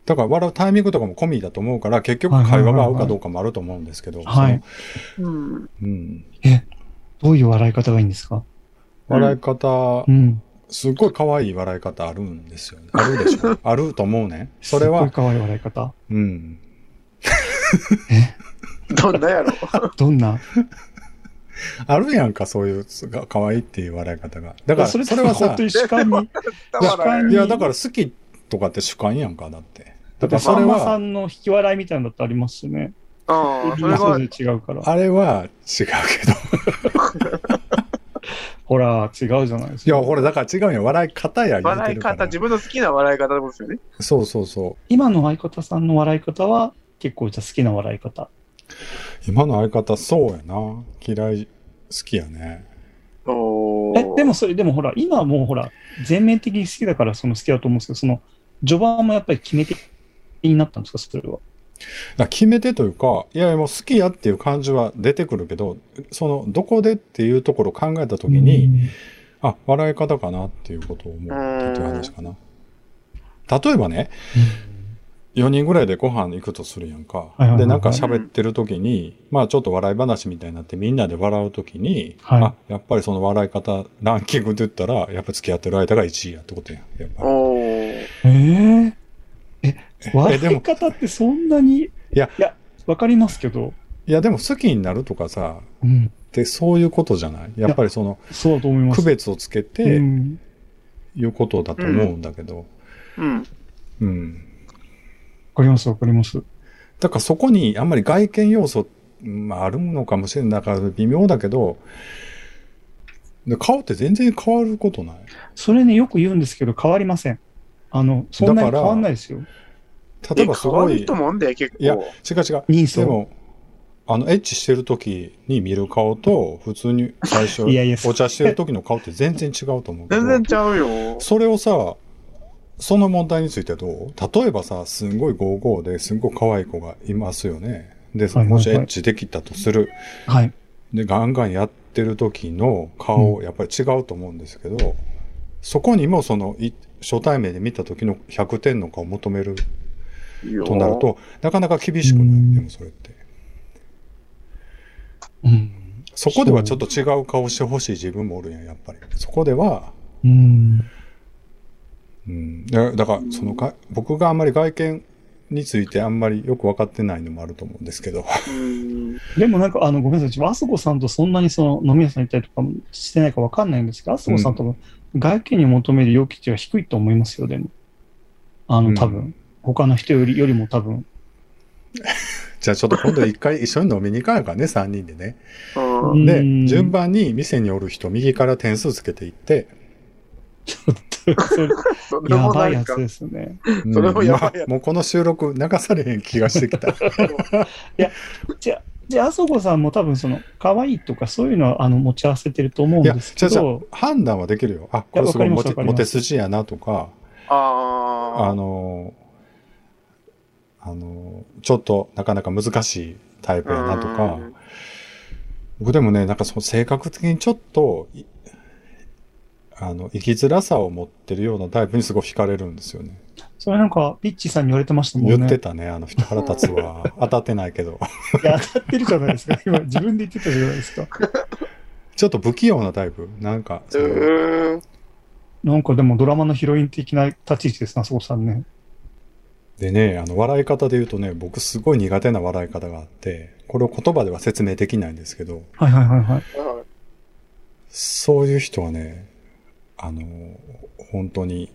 だから笑うタイミングとかも込みだと思うから、結局会話が合うかどうかもあると思うんですけど、はいそのうん。うん。え、どういう笑い方がいいんですか？笑い方う、ん。すっごい可愛い笑い方あるんですよね。あるでしょ？あると思うね。それすっごいは、可愛い笑い方。うん。どんなやろ？どんな？あるやんか、そういう、が可愛いっていう笑い方が。だから、それはさ本当、に主観に。だからにいや、だから好きとかって主観やんか、だって。だからそれさんまさは、んの引き笑いみたいなのだってありますしね。うん。それは違うから。あれは違うけど。ほら、違うじゃないですか。いや、ほら、だから違うんや。笑い方や笑い。方、自分の好きな笑い方ですよね。そうそうそう。今の相方さんの笑い方は結構じゃあ好きな笑い方。今の相方、そうやな。嫌い、好きやね。おえ、でもそれ、でもほら、今はもうほら、全面的に好きだからその好きだと思うんですけど、その、序盤もやっぱり決め手になったんですか、それは？決め手というか、いやいやもう好きやっていう感じは出てくるけど、その、どこでっていうところを考えたときに、あ、笑い方かなっていうことを思ったという話かな。例えばね、4人ぐらいでご飯行くとするやんか。いはいはい。で、なんか喋ってる時に、まあちょっと笑い話みたいになってみんなで笑う時に、はい。あ、やっぱりその笑い方ランキングで言ったら、やっぱ付き合ってる間が1位やってことやん。やっぱ。りおー。えええ、笑いえでも方ってそんなに、いや、いや、わかりますけど、いやでも好きになるとかさ、うん、ってそういうことじゃない？やっぱりそのそうだと思います。区別をつけうてん、いうことだと思うんだけど、うん。うん。わかります、わかります。だからそこにあんまり外見要素、まああるのかもしれない。だから微妙だけど、で顔って全然変わることない？それね、よく言うんですけど、変わりません。あの、そんなに変わんないですよ。例えばすごい、変わる人もんで、結構。いや、違う違う。人相でも、あの、エッチしてる時に見る顔と、普通に最初、お茶してる時の顔って全然違うと思う。全然ちゃうよ。それをさ、その問題についてどう？例えばさ、すんごいゴーゴーですんごい可愛い子がいますよね。で、はいはいはいもしエッチできたとする。はい。で、ガンガンやってる時の顔、やっぱり違うと思うんですけど、そこにもその、い初対面で見た時の100点の顔を求めるとなると、なかなか厳しくうなんいでもそれって。うん。そこではちょっと違う顔してほしい自分もおるやん、やっぱり。そこでは、うん。うん。だだから、そのか、僕があんまり外見についてあんまりよく分かってないのもあると思うんですけど。うん。でもなんか、あの、ごめんなさい。あそこさんとそんなにその飲み屋さん行ったりとかもしてないかわかんないんですけど、あそこさんとも外見に求める要求値は低いと思いますよ、でも。あの、うん多分。他の人よりよりも多分。じゃあちょっと今度一回一緒に飲みに行かないからね、3人でね。うん。でうん、順番に店におる人、右から点数つけていって、それそれやばいやつですね。うん。それもやばいやつ。まあもうこの収録流されへん気がしてきた。じゃあ、じゃあ、あそこさんも多分その、可愛いとかそういうのは、あの、持ち合わせてると思うんいや、ですけど、判断はできるよ。あ、これすごいモテ筋やなとか、ああ。あの、あの、ちょっとなかなか難しいタイプやなとか、僕でもね、なんかその性格的にちょっと、いあの、生きづらさを持ってるようなタイプにすごい惹かれるんですよね。それなんか、ピッチさんに言われてましたもんね。言ってたね、あの人腹立つわ。当たってないけど。いや、当たってるじゃないですか。今、自分で言ってたじゃないですか。ちょっと不器用なタイプ。なんか、そのうん。なんかでもドラマのヒロイン的な立ち位置ですな、そこさんね。でね、あの、笑い方で言うとね、僕すごい苦手な笑い方があって、これを言葉では説明できないんですけど、はいはいはいはい。そういう人はね、あの、本当に、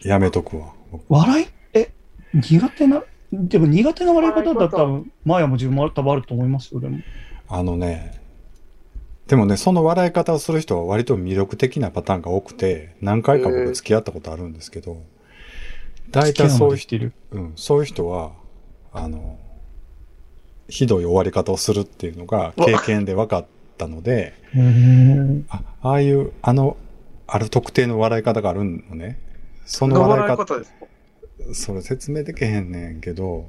やめとくわ。僕笑い？え、苦手な、でも苦手な笑い方だったら、マーヤも自分も多分あると思いますよ、でも。あのね、でもね、その笑い方をする人は割と魅力的なパターンが多くて、何回か僕付き合ったことあるんですけど、大体そういう人、てる？うん、そういう人は、あの、ひどい終わり方をするっていうのが経験で分かったので、あああいう、あの、ある特定の笑い方があるのね。そのの笑い方、笑い方ですか？それ説明できへんねんけど、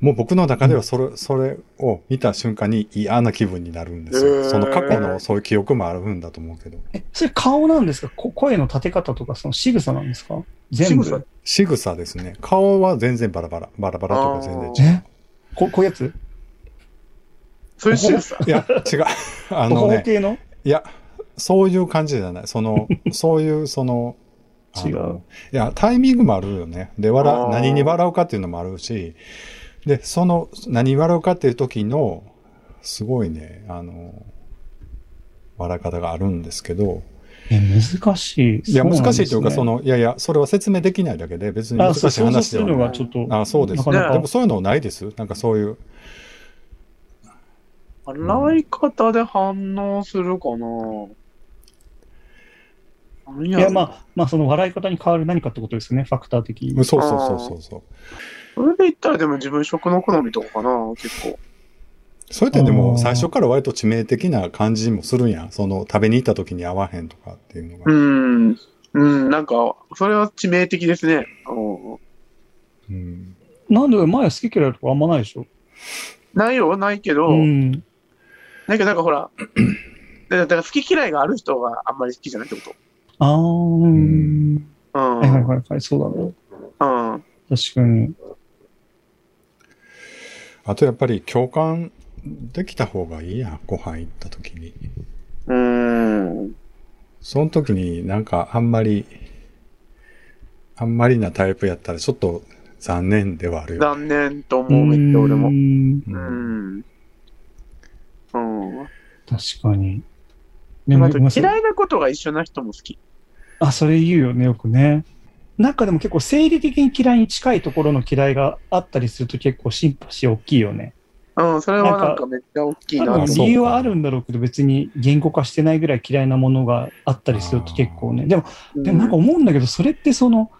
もう僕の中ではそれ、それを見た瞬間に嫌な気分になるんですよ。その過去のそういう記憶もあるんだと思うけど。え、それ顔なんですか？こ声の立て方とか、その仕草なんですか？全部。仕草ですね。顔は全然バラバラ。バラバラとか全然違う。え？ここういうやつ？そういう仕草。いや、違う。あのね、系の？いや、そういう感じじゃない。その、そういう、その、違う。いや、タイミングもあるよね。で、笑何に笑うかっていうのもあるし、で、その、何に笑うかっていう時の、すごいね、あの、笑い方があるんですけど、え、難しい。いや、難しいというか、その、いやいや、それは説明できないだけで、別に難しい話ではない。のがちょっと。あ、そうですね。でもそういうのないです？なんかそういう、笑い方で反応するかな何いや、まあ、まあ、その笑い方に変わる何かってことですよね、ファクター的に。そうそうそうそうそう。それで言ったらでも自分食の好みとかかな結構。それってであもー最初から割と致命的な感じもするんやん。その食べに行った時に合わへんとかっていうのが。うん。うん、なんか、それは致命的ですね。うんうんなんで、前好き嫌いとかあんまないでしょ？ないよ、ないけど、うん。だけどなんかほら、だだから好き嫌いがある人があんまり好きじゃないってこあー、うん。と。うん。はいはいはいはい、そうだね。うん。確かに。あとやっぱり共感できた方がいいやん。ご飯行った時に。うん。その時になんかあんまり、あんまりなタイプやったらちょっと残念ではあるよ。残念と思う、めっちゃ俺もう。んううんん。うん。確かに。ま嫌いなことが一緒な人も好き。あ、それ言うよね、よくね。なんかでも結構生理的に嫌いに近いところの嫌いがあったりすると結構シンパシー大きいよね。うん、それはなんんかめっちゃ大きいなとそうか理由はあるんだろうけど別に言語化してないぐらい嫌いなものがあったりすると結構ね。でも。でもなんか思うんだけど、それってその好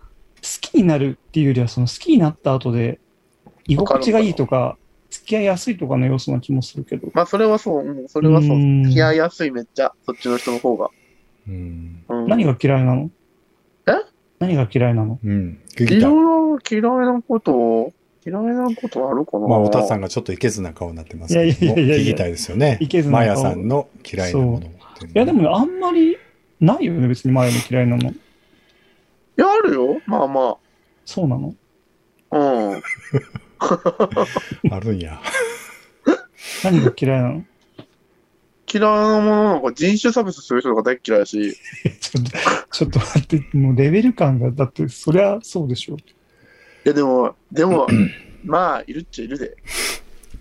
きになるっていうよりはその好きになった後で居心地がいいとか付き合いやすいとかの要素な気もするけど。まあ、それはそう、うん、それはそう。うん付き合いやすい、めっちゃ、そっちの人の方が。うん。うん、何が嫌いなの？え？何が嫌いなの？うん。い聞きたい。ろいろ嫌いなこと、嫌いなことあるかなまあ、おたさんがちょっといけずな顔になってますけどやいやいやいや聞きたいですよね。いけずな顔マヤさんの嫌いなものっていやでもねあんまりないよね、別に前の嫌いなの。いや、あるよ。まあまそうなの？あ。うん。あるんや。何が嫌いなの？嫌いなものなんか人種差別する人とか大っ嫌いだし、ちょっと、ちょっと待って、もうレベル感が、だって、そりゃそうでしょ。いやでも、でも、まあ、いるっちゃいるで。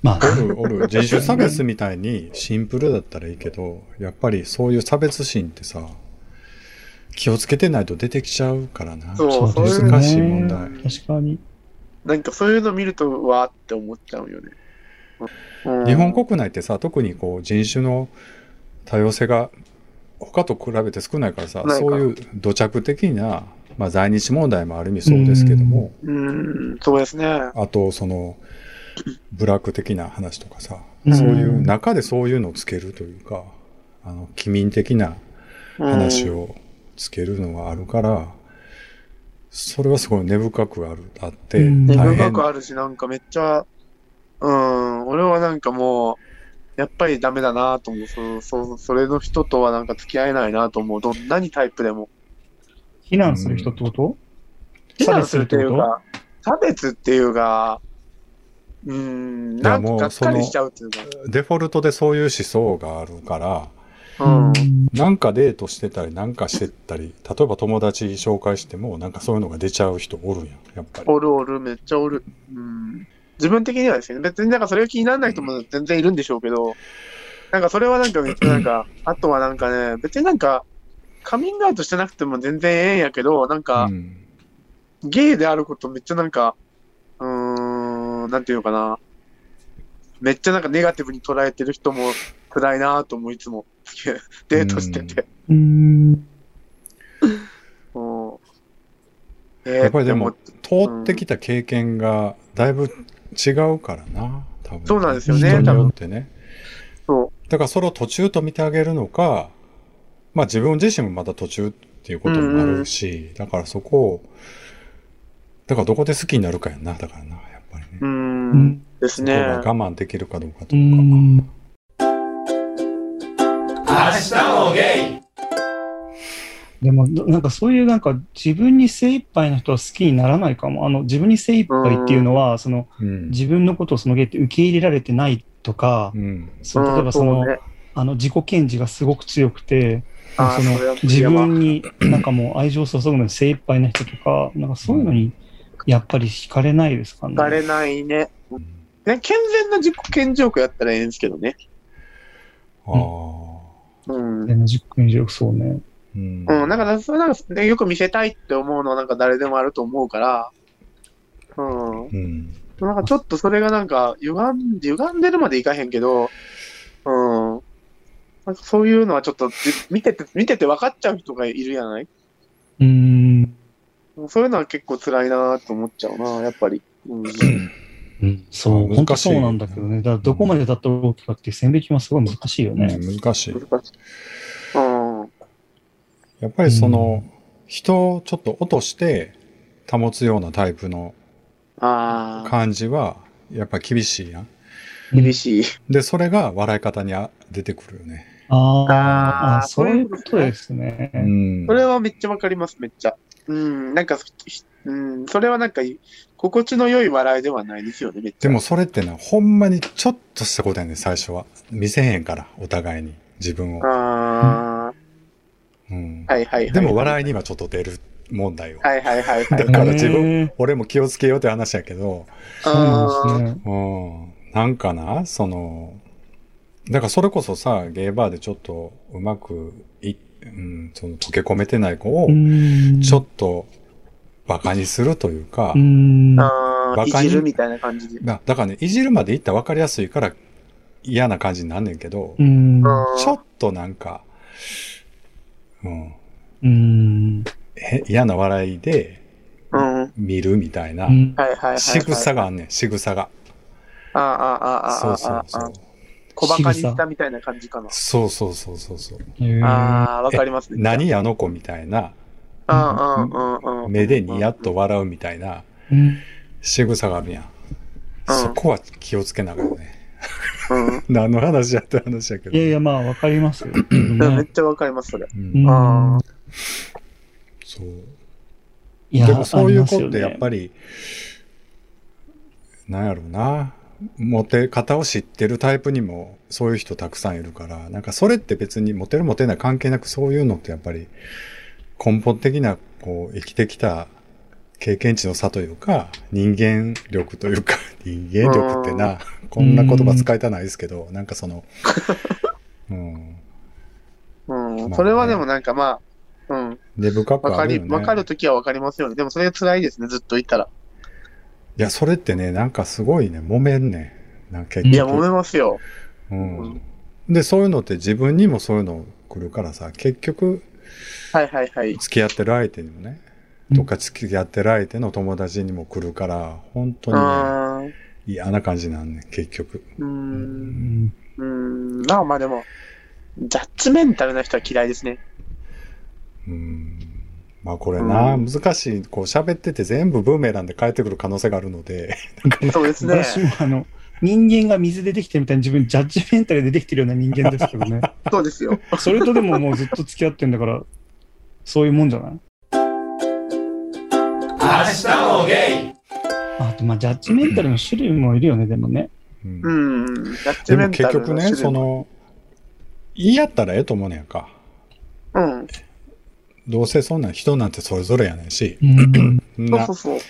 まあ、おるおる。人種差別みたいにシンプルだったらいいけど、やっぱりそういう差別心ってさ、気をつけてないと出てきちゃうからな。そう難しい問題。確かに。なんかそういうの見ると、わーって思っちゃうよね。うん、日本国内ってさ、特にこう人種の多様性が他と比べて少ないからさ、そういう土着的な、まあ在日問題もある意味そうですけども、うん、そうですね。あとその、ブラック的な話とかさ、うんそういう中でそういうのをつけるというか、あの、機民的な話をつけるのがあるから、それはすごい根深くある、あって、うん根深くあるし、なんかめっちゃ、うん、俺はなんかもう、やっぱりダメだなと思う。そそそれの人とはなんか付き合えないなと思う。どんなにタイプでも。非難する人ってこと、非難するっていう差か、差別っていうか、うん、なんかがっかりしちゃうっていうか。デフォルトでそういう思想があるから、うん。なんかデートしてたり、なんかしてたり、例えば友達紹介しても、なんかそういうのが出ちゃう人おるんやん、やっぱり。おるおる、めっちゃおる。うん。自分的にはですね、別になんかそれが気にならない人も全然いるんでしょうけど、なんかそれはなんかめっちゃなんか、あとはなんかね、別になんか、カミングアウトしてなくても全然ええんやけど、なんかう、んゲイであることめっちゃなんか、うーん、なんていうのかな。めっちゃなんかネガティブに捉えてる人も辛いなと思う、いつも。デートしてて。うーん。うんえーやっぱりでも通ってきた経験がだいぶ違うからな、多分。そうなんですよね人によってね。そだからそれを途中と見てあげるのか、まあ自分自身もまだ途中っていうこともあるし、だからそこを、だからどこで好きになるかやんな、だからな、やっぱりね。う。んん。ですね。我慢できるかどうかとうか。ん。明日もゲイでも、どなんかそういうなんか自分に精一杯な人は好きにならないかも。あの、自分に精一杯っていうのは、その、うん。自分のことをそのゲイって受け入れられてないとかう、ん。その例えばその、うんうねあの、自己顕示がすごく強くて、その自分になんかもう愛情を注ぐのに精一杯な人とか、なんかそういうのにやっぱり惹かれないですかね。バレないね。ね、健全な自己顕示欲やったらええんですけどね。ああ。うん。でも実験上そうね。うん。うん、なんか、それなんか、ね、よく見せたいって思うのはなんか誰でもあると思うから、うん。うん。なんかちょっとそれがなんか、歪んで、歪んでるまでいかへんけど、うん。なんかそういうのはちょっとじ見てて、見てて分かっちゃう人がいるやない？うーん。そういうのは結構辛いなと思っちゃうな、やっぱり。うん。そう、難しい本当そうなんだけどね。だからどこまでだったら OK かっていう線引きもすごい難しいよね。うん難しい。難しい。うん。やっぱりその、人をちょっと落として保つようなタイプのああ、感じは、やっぱ厳しいやん。厳しい。で、それが笑い方にあ出てくるよね。ああ、そういうことですね。うん。それはめっちゃわかります、めっちゃ。うん、なんか、ひうん、それはなんか、心地の良い笑いではないですよね、めっちゃ。でもそれってな、ほんまにちょっとしたことやねん、最初は。見せへんから、お互いに。自分を。あうんあ、はいはいはい。でも笑いにはちょっと出るっ問題を。はいはいはいはい。だから自分俺も気をつけようって話やけど、そうなんですね。うん、なんかな、その、だからそれこそさ、ゲーバーでちょっとうまくい、うん、その溶け込めてない子をう、んちょっと馬鹿にするというか、バカにじるみたいな感じで。だだからね、いじるまでいったら分かりやすいから嫌な感じになんねんけど、うん。ちょっとなんか、うん、うん。へ嫌な笑いで見るみたいな。仕草があんねん、仕草が。ああ、ああ、ああ、そうそうああそう。。小馬鹿にしたみたいな感じかな。そうそうそうそうそう。ああ、わかりますね。何あの子みたいな、うんうんうんうん。目でニヤッと笑うみたいなうん仕草があるやん。うんそこは気をつけながらね。うん。何の話やって話やけど。いやいや、まあ、わかりますよ。うんめっねちゃわかります、それ。う、うんんあそう。いやでもそういう子ってやっり。ぱり、なんやろうな。モテ方を知ってるタイプにもそういう人たくさんいるから、なんかそれって別にモテるモテない関係なくそういうのってやっぱり根本的なこう生きてきた経験値の差というか、人間力というか、人間力ってな、こんな言葉使いたないですけど、なんかその、うん。うん。まあそれはでもなんかまあ、うん。根深くわかる。わかるときはわかりますよね。でもそれが辛いですね、ずっといたら。いや、それってね、なんかすごいね、揉めんねん。なんかいや、局揉めますよ。うん。で、そういうのって自分にもそういうの来るからさ、結局、はいはいはい。付き合ってる相手にもね、とか付き合ってる相手の友達にも来るから、本当にね、嫌な感じなんね、結局。う。うんんうん。まあまあでも、ジャッジメンタルな人は嫌いですね。うん。まあこれな、うん難しい、こう喋ってて全部ブーメランで返ってくる可能性があるので、そうですね。私もあの、人間が水でできてるみたいに自分ジャッジメンタルでできてるような人間ですけどね。そうですよ。それとでももうずっと付き合ってんだから、そういうもんじゃない？明日もゲイあと、まあ、ジャッジメンタルの種類もいるよね、でもね。うんでも結局ね、そ、の、言い合ったらええと思うねんやんか。うん。どうせそんなん人なんてそれぞれやねんし、うん。そんなそうそうそう。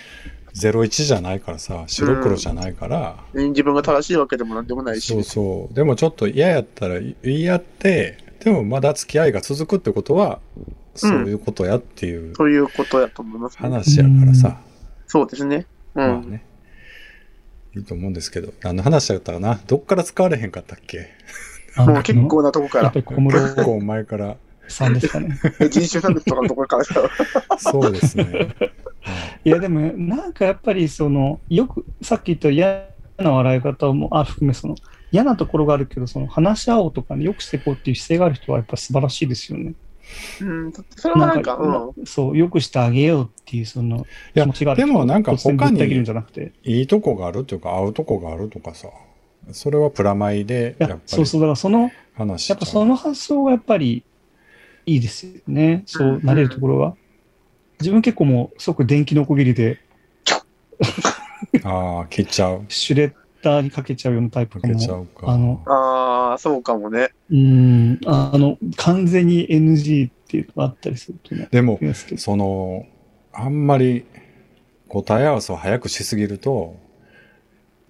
01じゃないからさ、白黒じゃないから、自分が正しいわけでもなんでもないし。そうそう。でもちょっと嫌やったら言い合って、でもまだ付き合いが続くってことは、そういうことやっていうそういうことやと思います、ね。話やからさ、そうですね。うん。まあね。いいと思うんですけど、何の話やったかな？どっから使われへんかったっけ？あもう結構なとこから結構前から。さんですかね。人種差別とかのところからさ。そうですね。いや、でも、なんかやっぱり、その、よく、さっき言った嫌な笑い方もあ含め、その、嫌なところがあるけど、その、話し合おうとかね、よくしていこうっていう姿勢がある人は、やっぱ素晴らしいですよね。うん。それはなんか、うん。そう、よくしてあげようっていう、その、いや気持ちがある人でもなんか他にった切るんじゃなくて。いいとこがあるというか、合うとこがあるとかさ、それはプラマイで、いややっぱりそうそう、だからその、やっぱその発想がやっぱりいいですよね。そうなれるところは。自分結構もう即電気のこぎりでああ、切っちゃう。シュレッダーにかけちゃうようなタイプかかけちゃも。うか。あのああ、そうかもね。うん、あの、完全に NG っていうのがあったりするとね。でもその、あんまり答え合わせを早くしすぎると、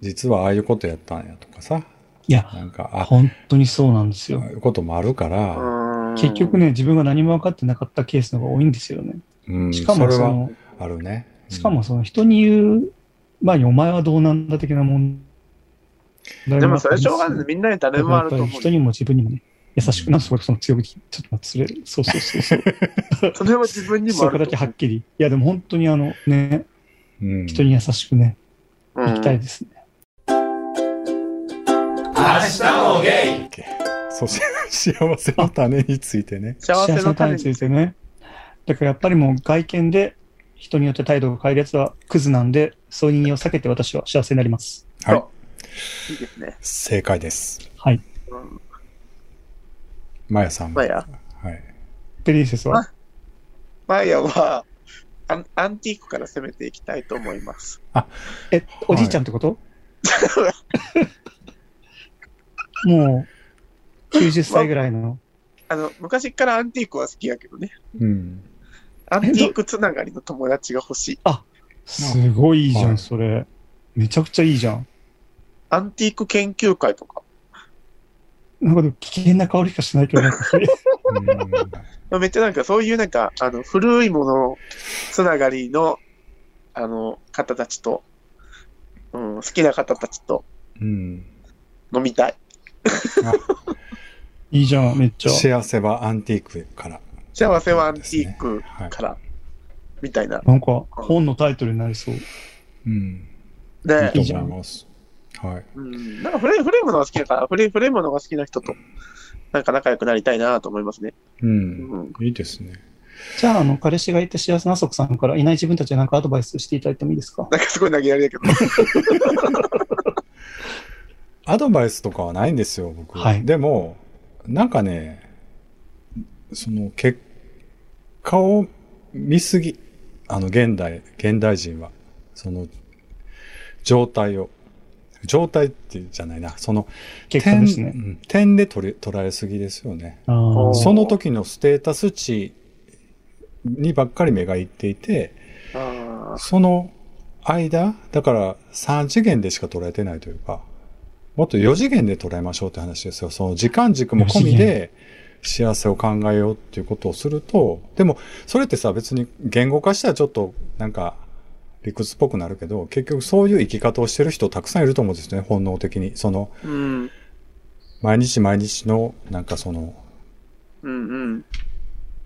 実はああいうことやったんやとかさ、いや、なんか、あ、本当にそうなんですよああ。いうこともあるから、うん。結局ね、自分が何も分かってなかったケースの方が多いんですよね。うん、しかもそれはその、あるね。うんしかもその人に言う、まあ、お前はどうなんだ的なもん。でもそれしょうがない。みんなに誰もあると思う。人にも自分にもね、優しくな、そこでその強気、ちょっと待って、それ、そうそうそうそう。それは自分にもそこだけはっきり。いや、でも本当にあの、ね、うん人に優しくね、う。行きたいですね。明日もゲイそして幸せの種についてね。幸せの種についてね。だからやっぱりもう外見で人によって態度が変えるやつはクズなんで、そういうを避けて私は幸せになります。はい。いいですね。正解です。はい。うん。まやさん。まあや。はい。プリンセスは？マイヤはアン、アンティークから攻めていきたいと思います。え、おじいちゃんってこと、もう、90歳ぐらいの。あの、昔からアンティークは好きやけどね。うん。アンティークつながりの友達が欲しい。すごいいいじゃん、はいそれ。めちゃくちゃいいじゃん。アンティーク研究会とか。なんかでも危険な香りしかしないけど、なんか めっちゃなんかそういうなんか、あの、古いものつながりの、あの、方たちと、うん、好きな方たちとうん。飲みたい。いいじゃん、めっちゃ。幸せはアンティークから。幸せはアンティークはい。から、みたいな。なんか、本のタイトルになりそう。うん。でいいいいじゃんと思います。はい。うん、なんか古い、古いものが好きだから、古い、古いものが好きな人と、なんか仲良くなりたいなと思いますね。う。うんん。いいですね。じゃあ、あの、彼氏がいて幸せなあそこさんからいない自分たちになんかアドバイスしていただいてもいいですか？なんかすごい投げやりだけど。アドバイスとかはないんですよ、僕。はいでも、なんかね、その結果を見すぎ、あの、現代、現代人は、その、状態を、状態ってじゃないな、その、点結果ですねう。ん点で取り捉えすぎですよね。その時のステータス値にばっかり目がいっていて、あその間、だから3次元でしか捉えてないというか、もっと4次元で捉えましょうって話ですよ。その時間軸も込みで幸せを考えようっていうことをすると、でもそれってさ別に言語化したらちょっとなんか理屈っぽくなるけど、結局そういう生き方をしてる人たくさんいると思うんですね、本能的に。そのーうん。毎日毎日のなんかそのうんうん。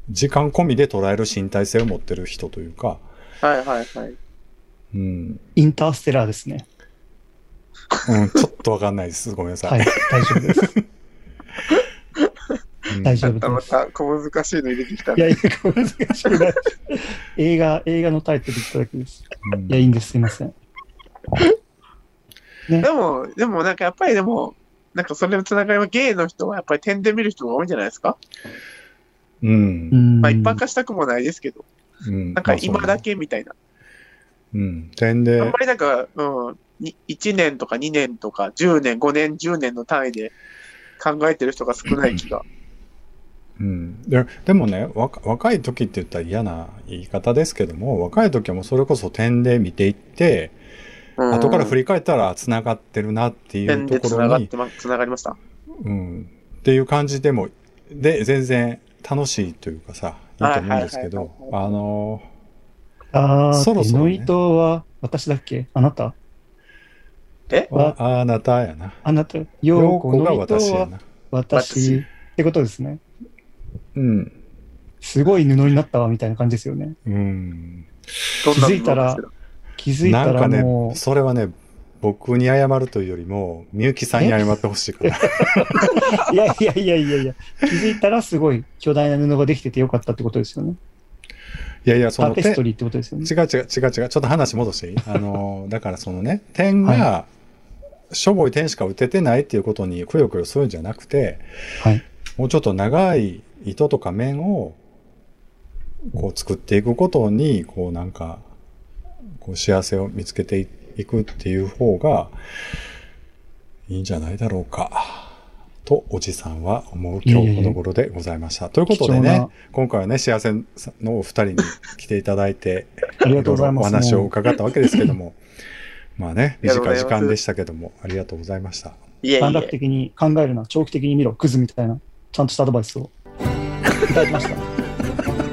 時間込みで捉える身体性を持ってる人というか、はいはいはい。うん、インターステラーですね。うん、ちょっとわかんないです。ごめんなさい。はい、大丈夫です。うん大丈夫またまです。た小難しいの入れてきたい。やいや、これ難しくない。映画、映画のタイトル言っただけです。うんいや、いいんです。すいません。でも、でもなんかやっぱりでも、なんかそれのつながりはゲイの人はやっぱり点で見る人が多いんじゃないですか、う。うんん。まあ一般化したくもないですけど、うん。なんか今だけみたいな。うん。点であんま、りなんか、うん、に1年とか2年とか10年、5年、10年の単位で考えてる人が少ない気が。うん。ででもね、若若い時って言ったら嫌な言い方ですけども、若い時はもうそれこそ点で見ていって、うん後から振り返ったら繋がってるなっていうところに繋がって、ま、繋がりました。うん。っていう感じでも、で、全然楽しいというかさ、いいと思うんですけどはいはい、はいあの、ああ、そろそろね手の糸は私だっけ？あなた？え？わああなたやな。あなた、陽陽子子が私やな。私ってことですね。うん。すごい布になったわ、みたいな感じですよね。うん。気づいたら気づいたなんからもね、それはね、僕に謝るというよりも、みゆきさんに謝ってほしいから。う、いやいやいやいやいや、気づいたらすごい巨大な布ができててよかったってことですよね。いやいや、その点、タペストリーってことですよね。違う違う違う違う、ちょっと話戻していい？あの、だからそのね、点が、しょぼい点しか打ててないっていうことにくよくよするんじゃなくて、はい。もうちょっと長い糸とか面を、こう作っていくことに、こうなんか、こう幸せを見つけていくっていう方が、いいんじゃないだろうか。と、おじさんは思う今日この頃でございました。ということでね今回はね、幸せのお二人に来ていただいて、ありがとうございます。お話を伺ったわけですけども、まあね、短い時間でしたけども、ありがとうございました。いえい短絡え。的に考えるな、長期的に見ろ、クズみたいな、ちゃんとしたアドバイスをいただきました。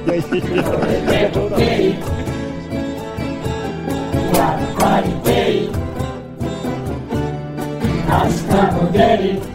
いやいやい明日も